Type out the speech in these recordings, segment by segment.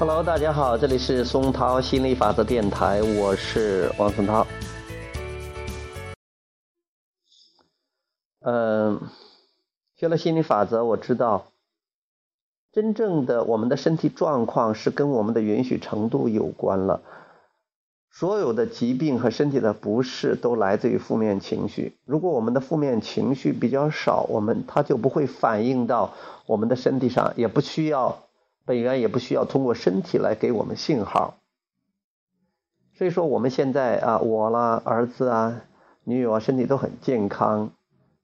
Hello，大家好，这里是松涛心理法则电台，我是王松涛。嗯，学了心理法则，我知道，真正的我们的身体状况是跟我们的允许程度有关了。所有的疾病和身体的不适都来自于负面情绪。如果我们的负面情绪比较少，我们它就不会反映到我们的身体上，也不需要。本源也不需要通过身体来给我们信号，所以说我们现在啊，我啦、儿子啊、女友啊，身体都很健康，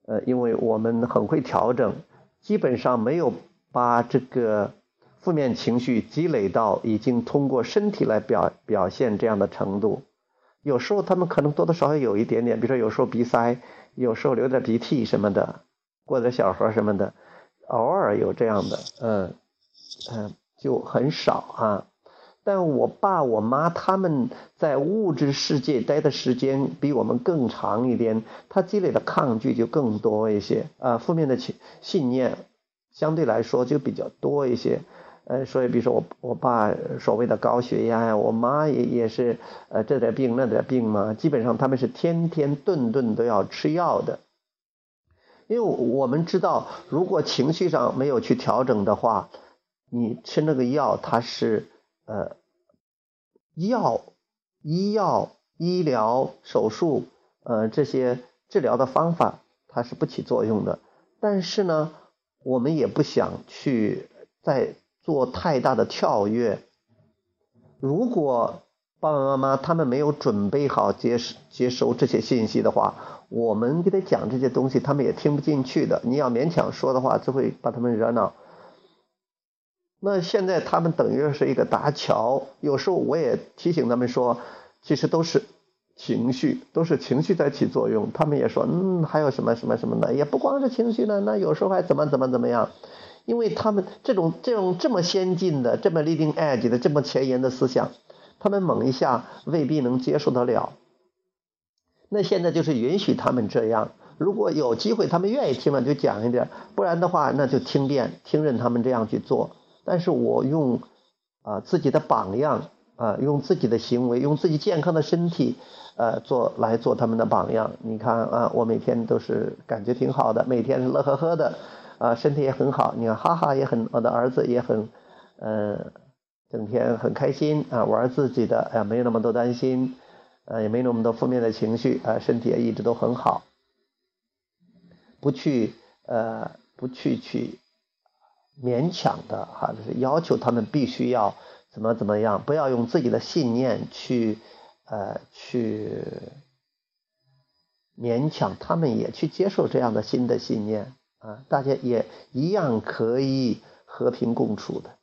呃，因为我们很会调整，基本上没有把这个负面情绪积累到已经通过身体来表表现这样的程度。有时候他们可能多多少少有一点点，比如说有时候鼻塞，有时候流点鼻涕什么的，过点小河什么的，偶尔有这样的，嗯。嗯，就很少啊。但我爸我妈他们在物质世界待的时间比我们更长一点，他积累的抗拒就更多一些啊，负面的信信念相对来说就比较多一些。呃，所以比如说我我爸所谓的高血压呀，我妈也也是呃这点病那点病嘛，基本上他们是天天顿顿都要吃药的。因为我们知道，如果情绪上没有去调整的话。你吃那个药，它是呃药、医药、医疗、手术呃这些治疗的方法，它是不起作用的。但是呢，我们也不想去再做太大的跳跃。如果爸爸妈妈他们没有准备好接接收这些信息的话，我们给他讲这些东西，他们也听不进去的。你要勉强说的话，就会把他们惹恼。那现在他们等于是一个搭桥，有时候我也提醒他们说，其实都是情绪，都是情绪在起作用。他们也说，嗯，还有什么什么什么的，也不光是情绪呢，那有时候还怎么怎么怎么样，因为他们这种这种这么先进的、这么 leading edge 的、这么前沿的思想，他们猛一下未必能接受得了。那现在就是允许他们这样，如果有机会他们愿意听了就讲一点，不然的话那就听遍，听任他们这样去做。但是我用啊自己的榜样啊，用自己的行为，用自己健康的身体，呃，做来做他们的榜样。你看啊，我每天都是感觉挺好的，每天乐呵呵的，啊，身体也很好。你看，哈哈也很，我的儿子也很，呃，整天很开心啊，玩自己的，哎呀，没有那么多担心，呃，也没那么多负面的情绪，啊，身体也一直都很好，不去呃，不去去。勉强的哈，就是要求他们必须要怎么怎么样，不要用自己的信念去呃去勉强他们也去接受这样的新的信念啊，大家也一样可以和平共处的。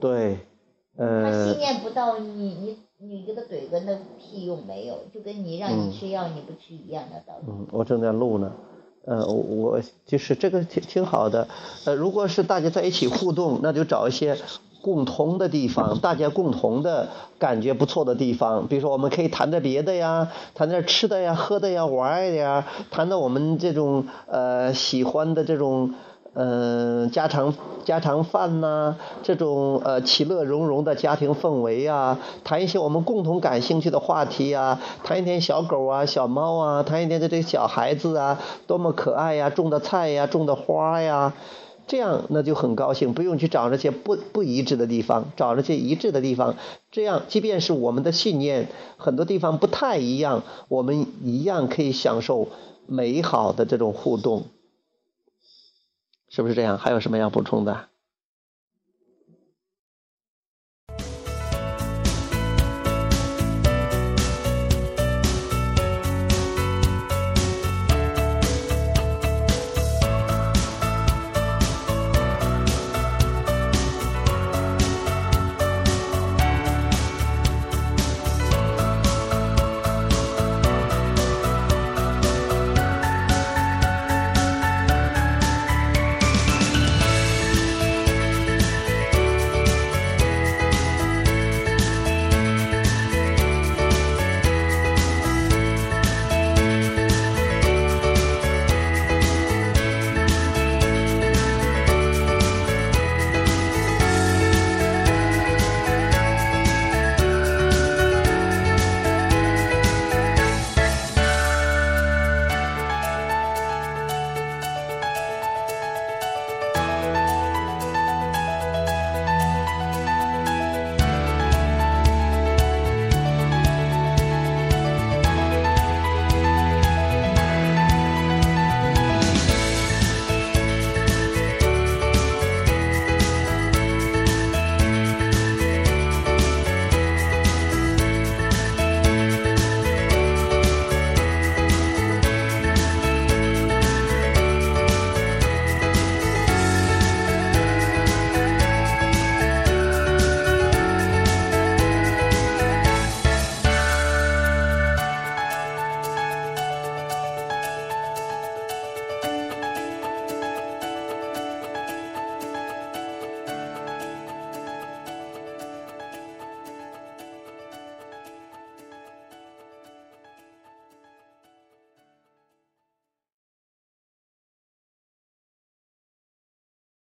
对，呃，他信念不到你，你你给他怼个那屁用没有，就跟你让你吃药你不吃一样的道理。嗯，我正在录呢，呃，我就是这个挺挺好的，呃，如果是大家在一起互动，那就找一些共同的地方，大家共同的感觉不错的地方，比如说我们可以谈点别的呀，谈点吃的呀、喝的呀、玩的呀，谈到我们这种呃喜欢的这种。嗯，家常家常饭呐，这种呃其乐融融的家庭氛围啊，谈一些我们共同感兴趣的话题啊，谈一点小狗啊、小猫啊，谈一点这这小孩子啊，多么可爱呀，种的菜呀，种的花呀，这样那就很高兴，不用去找那些不不一致的地方，找那些一致的地方，这样即便是我们的信念很多地方不太一样，我们一样可以享受美好的这种互动。是不是这样？还有什么要补充的？